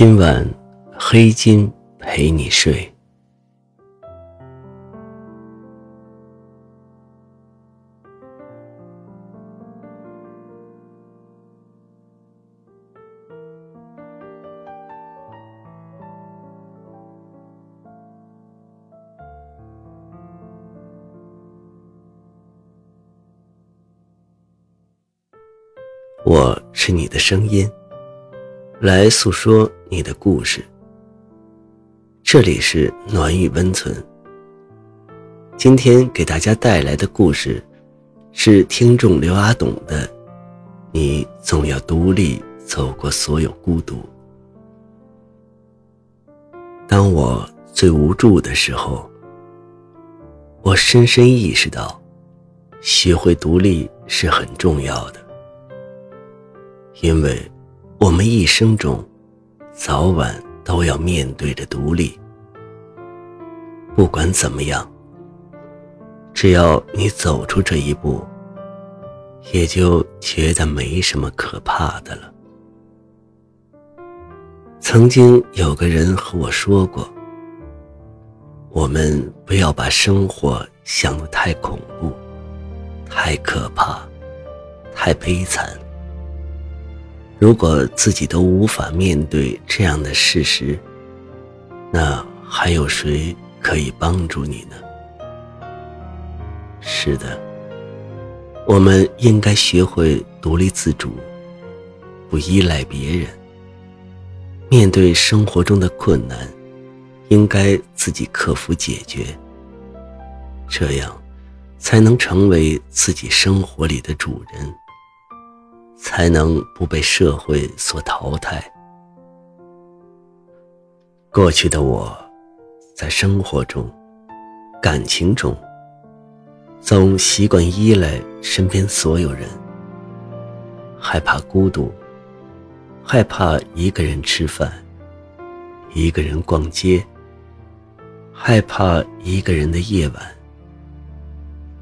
今晚，黑金陪你睡。我是你的声音。来诉说你的故事。这里是暖与温存。今天给大家带来的故事，是听众刘阿董的。你总要独立走过所有孤独。当我最无助的时候，我深深意识到，学会独立是很重要的，因为。我们一生中，早晚都要面对着独立。不管怎么样，只要你走出这一步，也就觉得没什么可怕的了。曾经有个人和我说过：“我们不要把生活想得太恐怖、太可怕、太悲惨。”如果自己都无法面对这样的事实，那还有谁可以帮助你呢？是的，我们应该学会独立自主，不依赖别人。面对生活中的困难，应该自己克服解决。这样，才能成为自己生活里的主人。才能不被社会所淘汰。过去的我，在生活中、感情中，总习惯依赖身边所有人，害怕孤独，害怕一个人吃饭，一个人逛街，害怕一个人的夜晚，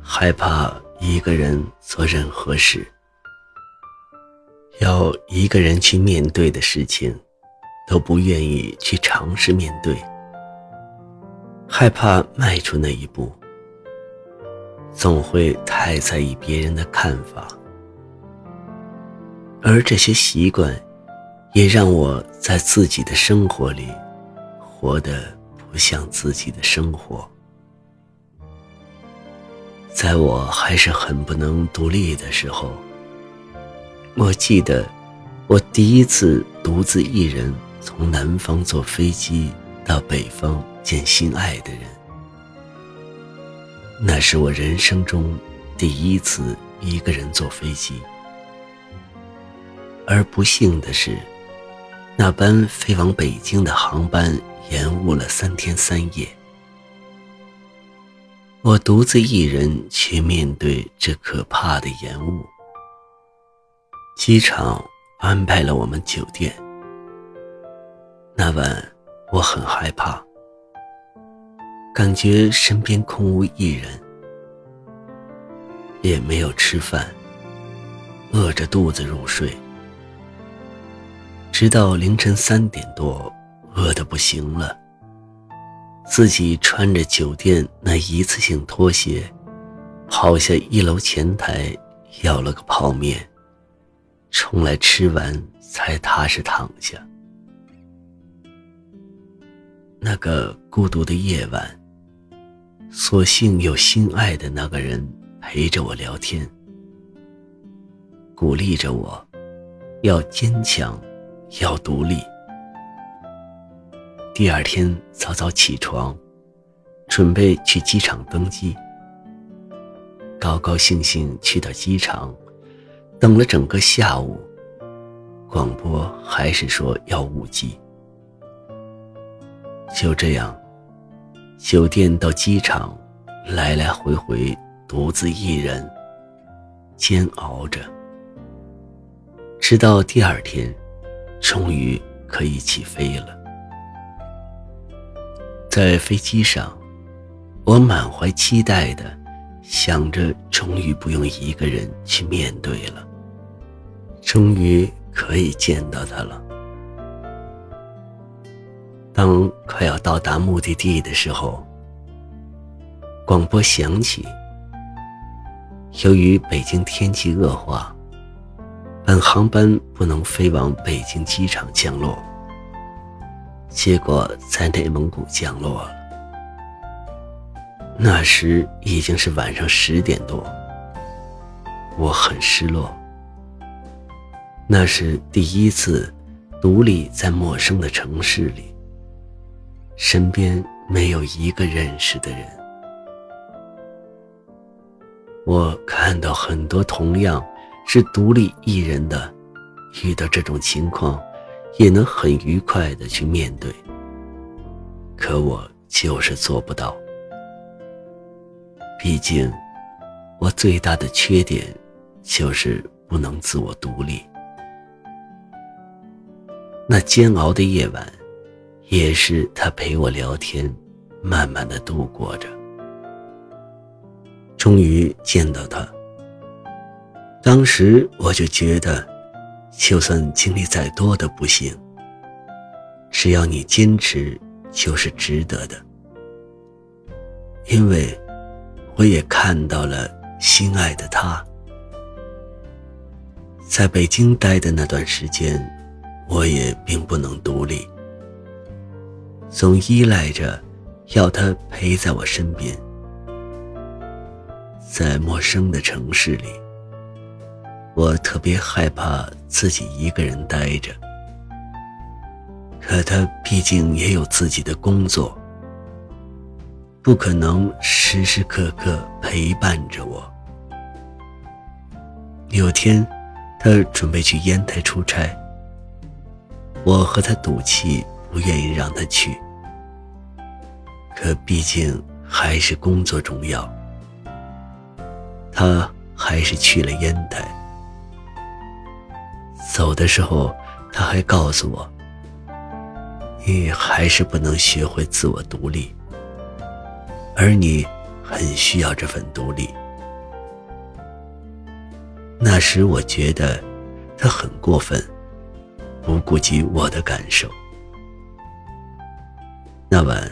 害怕一个人做任何事。要一个人去面对的事情，都不愿意去尝试面对，害怕迈出那一步，总会太在意别人的看法，而这些习惯，也让我在自己的生活里，活得不像自己的生活。在我还是很不能独立的时候。我记得，我第一次独自一人从南方坐飞机到北方见心爱的人，那是我人生中第一次一个人坐飞机。而不幸的是，那班飞往北京的航班延误了三天三夜，我独自一人去面对这可怕的延误。机场安排了我们酒店。那晚我很害怕，感觉身边空无一人，也没有吃饭，饿着肚子入睡，直到凌晨三点多，饿得不行了，自己穿着酒店那一次性拖鞋，跑下一楼前台要了个泡面。冲来吃完，才踏实躺下。那个孤独的夜晚，所幸有心爱的那个人陪着我聊天，鼓励着我，要坚强，要独立。第二天早早起床，准备去机场登机。高高兴兴去到机场。等了整个下午，广播还是说要误机。就这样，酒店到机场，来来回回，独自一人煎熬着，直到第二天，终于可以起飞了。在飞机上，我满怀期待的想着，终于不用一个人去面对了，终于可以见到他了。当快要到达目的地的时候，广播响起。由于北京天气恶化，本航班不能飞往北京机场降落，结果在内蒙古降落了。那时已经是晚上十点多，我很失落。那是第一次独立在陌生的城市里。身边没有一个认识的人，我看到很多同样是独立一人的，遇到这种情况也能很愉快的去面对。可我就是做不到，毕竟我最大的缺点就是不能自我独立。那煎熬的夜晚。也是他陪我聊天，慢慢的度过着。终于见到他，当时我就觉得，就算经历再多的不幸，只要你坚持，就是值得的。因为，我也看到了心爱的他。在北京待的那段时间，我也并不能独立。总依赖着，要他陪在我身边。在陌生的城市里，我特别害怕自己一个人待着。可他毕竟也有自己的工作，不可能时时刻刻陪伴着我。有天，他准备去烟台出差，我和他赌气。不愿意让他去，可毕竟还是工作重要。他还是去了烟台。走的时候，他还告诉我：“你还是不能学会自我独立，而你很需要这份独立。”那时我觉得他很过分，不顾及我的感受。那晚，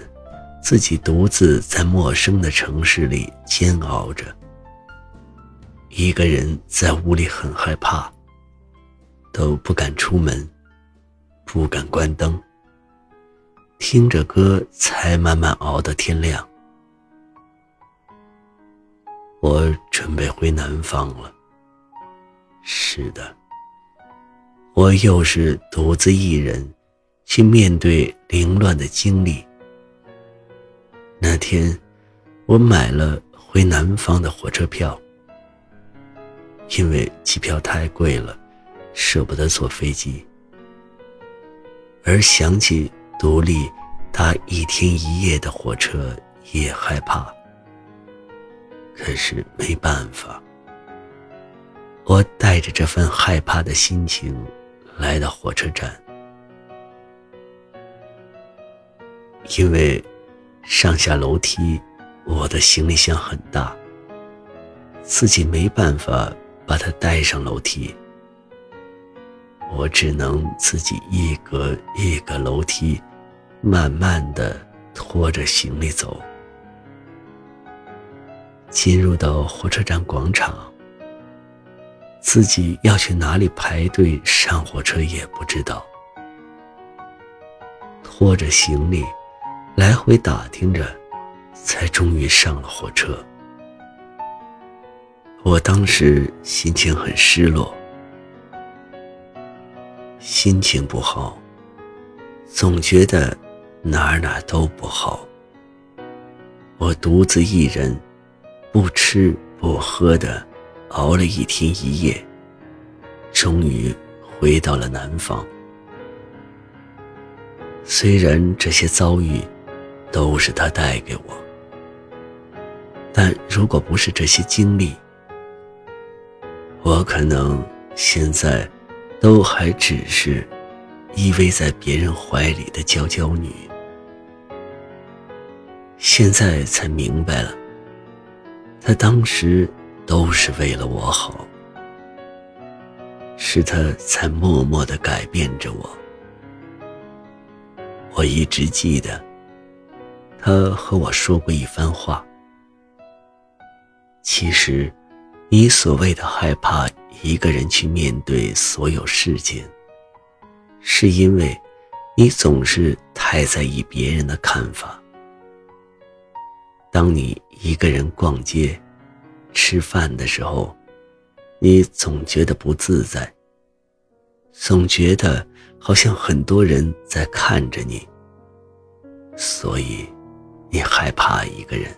自己独自在陌生的城市里煎熬着，一个人在屋里很害怕，都不敢出门，不敢关灯，听着歌才慢慢熬到天亮。我准备回南方了。是的，我又是独自一人。去面对凌乱的经历。那天，我买了回南方的火车票，因为机票太贵了，舍不得坐飞机。而想起独立搭一天一夜的火车，也害怕。可是没办法，我带着这份害怕的心情来到火车站。因为上下楼梯，我的行李箱很大，自己没办法把它带上楼梯，我只能自己一格一个楼梯，慢慢的拖着行李走。进入到火车站广场，自己要去哪里排队上火车也不知道，拖着行李。来回打听着，才终于上了火车。我当时心情很失落，心情不好，总觉得哪儿哪儿都不好。我独自一人，不吃不喝的，熬了一天一夜，终于回到了南方。虽然这些遭遇都是他带给我，但如果不是这些经历，我可能现在都还只是依偎在别人怀里的娇娇女。现在才明白了，他当时都是为了我好，是他才默默的改变着我。我一直记得，他和我说过一番话。其实，你所谓的害怕一个人去面对所有事情，是因为你总是太在意别人的看法。当你一个人逛街、吃饭的时候，你总觉得不自在，总觉得好像很多人在看着你，所以你害怕一个人。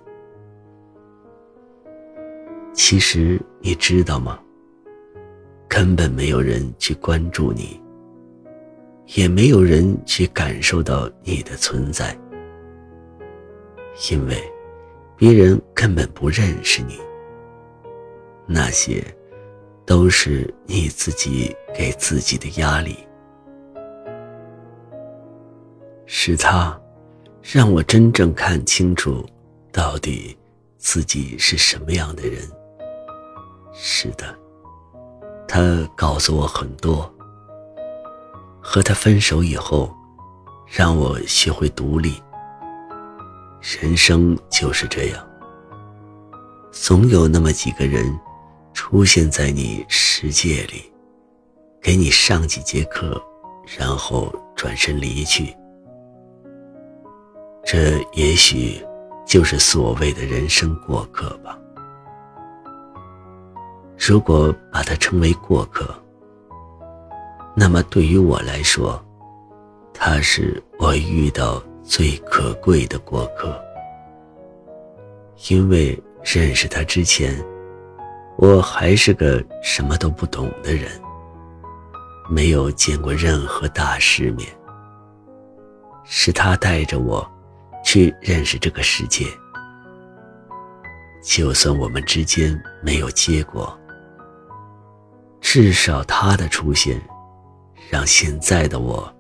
其实你知道吗？根本没有人去关注你，也没有人去感受到你的存在，因为。别人根本不认识你，那些都是你自己给自己的压力。是他，让我真正看清楚，到底自己是什么样的人。是的，他告诉我很多。和他分手以后，让我学会独立。人生就是这样，总有那么几个人出现在你世界里，给你上几节课，然后转身离去。这也许就是所谓的人生过客吧。如果把它称为过客，那么对于我来说，他是我遇到。最可贵的过客，因为认识他之前，我还是个什么都不懂的人，没有见过任何大世面。是他带着我，去认识这个世界。就算我们之间没有结果，至少他的出现，让现在的我。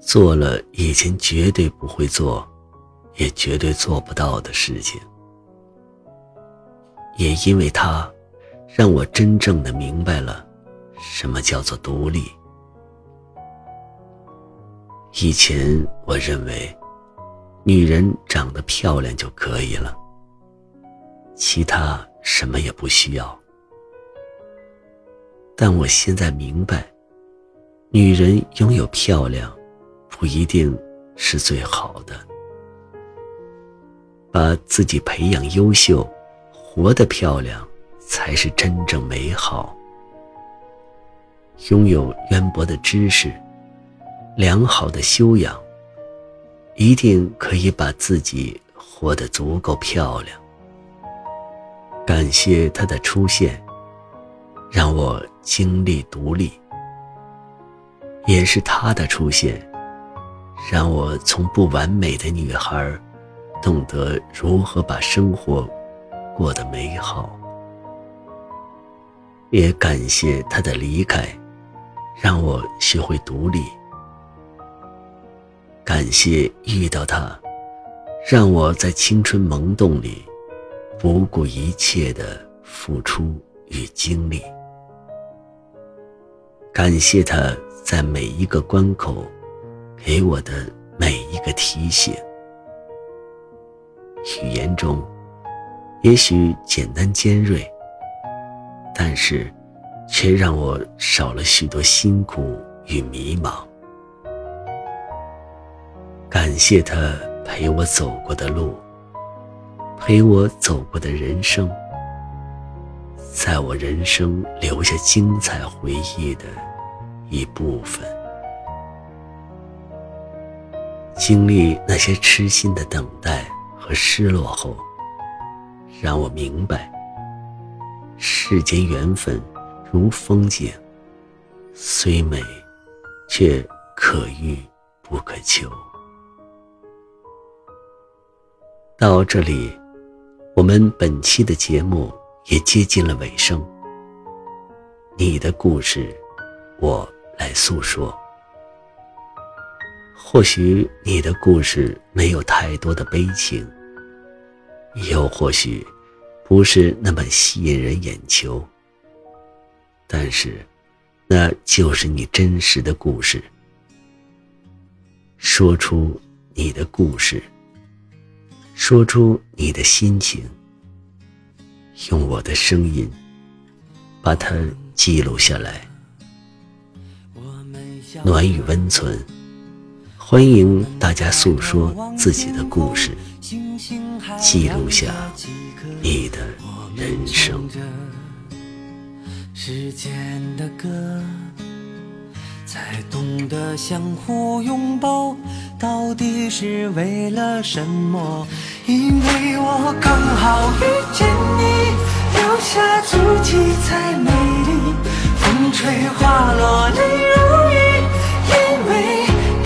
做了以前绝对不会做，也绝对做不到的事情，也因为他，让我真正的明白了，什么叫做独立。以前我认为，女人长得漂亮就可以了，其他什么也不需要。但我现在明白，女人拥有漂亮。不一定是最好的。把自己培养优秀，活得漂亮，才是真正美好。拥有渊博的知识，良好的修养，一定可以把自己活得足够漂亮。感谢他的出现，让我经历独立，也是他的出现。让我从不完美的女孩，懂得如何把生活过得美好。也感谢他的离开，让我学会独立。感谢遇到他，让我在青春萌动里不顾一切的付出与经历。感谢他在每一个关口。给我的每一个提醒，语言中也许简单尖锐，但是却让我少了许多辛苦与迷茫。感谢他陪我走过的路，陪我走过的人生，在我人生留下精彩回忆的一部分。经历那些痴心的等待和失落后，让我明白，世间缘分如风景虽美却可遇不可求。到这里我们本期的节目也接近了尾声。你的故事我来诉说。或许你的故事没有太多的悲情又或许不是那么吸引人眼球，但是那就是你真实的故事。说出你的故事，说出你的心情，用我的声音把它记录下来，暖与温存。欢迎大家诉说自己的故事，记录下你的人生。时间的歌，才懂得相互拥抱，到底是为了什么？因为我刚好遇见你，留下足迹才美丽。风吹花落泪如雨，因为。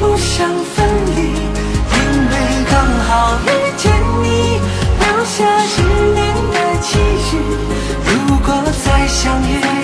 不想分离，因为刚好遇见你，下十年的期许。如果再相遇，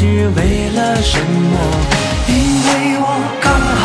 是为了什么？因为我刚好